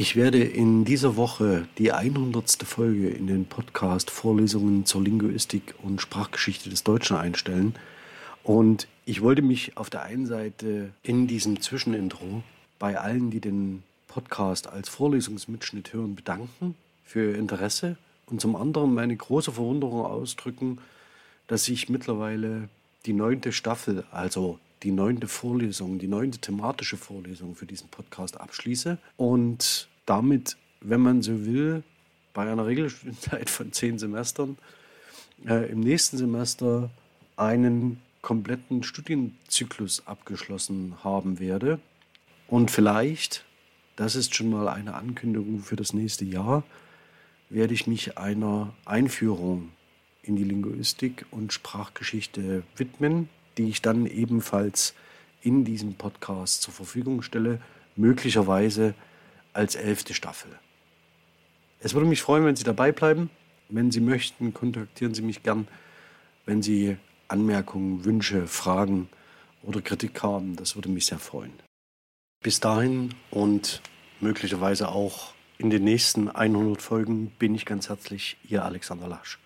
Ich werde in dieser Woche die 100. Folge in den Podcast Vorlesungen zur Linguistik und Sprachgeschichte des Deutschen einstellen. Und ich wollte mich auf der einen Seite in diesem Zwischenintro bei allen, die den Podcast als Vorlesungsmitschnitt hören, bedanken für Ihr Interesse und zum anderen meine große Verwunderung ausdrücken, dass ich mittlerweile die neunte Staffel, also die neunte Vorlesung, die neunte thematische Vorlesung für diesen Podcast abschließe und damit, wenn man so will, bei einer Regelstudienzeit von zehn Semestern äh, im nächsten Semester einen kompletten Studienzyklus abgeschlossen haben werde. Und vielleicht, das ist schon mal eine Ankündigung für das nächste Jahr, werde ich mich einer Einführung in die Linguistik und Sprachgeschichte widmen, die ich dann ebenfalls in diesem Podcast zur Verfügung stelle, möglicherweise als elfte Staffel. Es würde mich freuen, wenn Sie dabei bleiben. Wenn Sie möchten, kontaktieren Sie mich gern, wenn Sie Anmerkungen, Wünsche, Fragen oder Kritik haben. Das würde mich sehr freuen. Bis dahin und möglicherweise auch in den nächsten 100 Folgen bin ich ganz herzlich Ihr Alexander Lasch.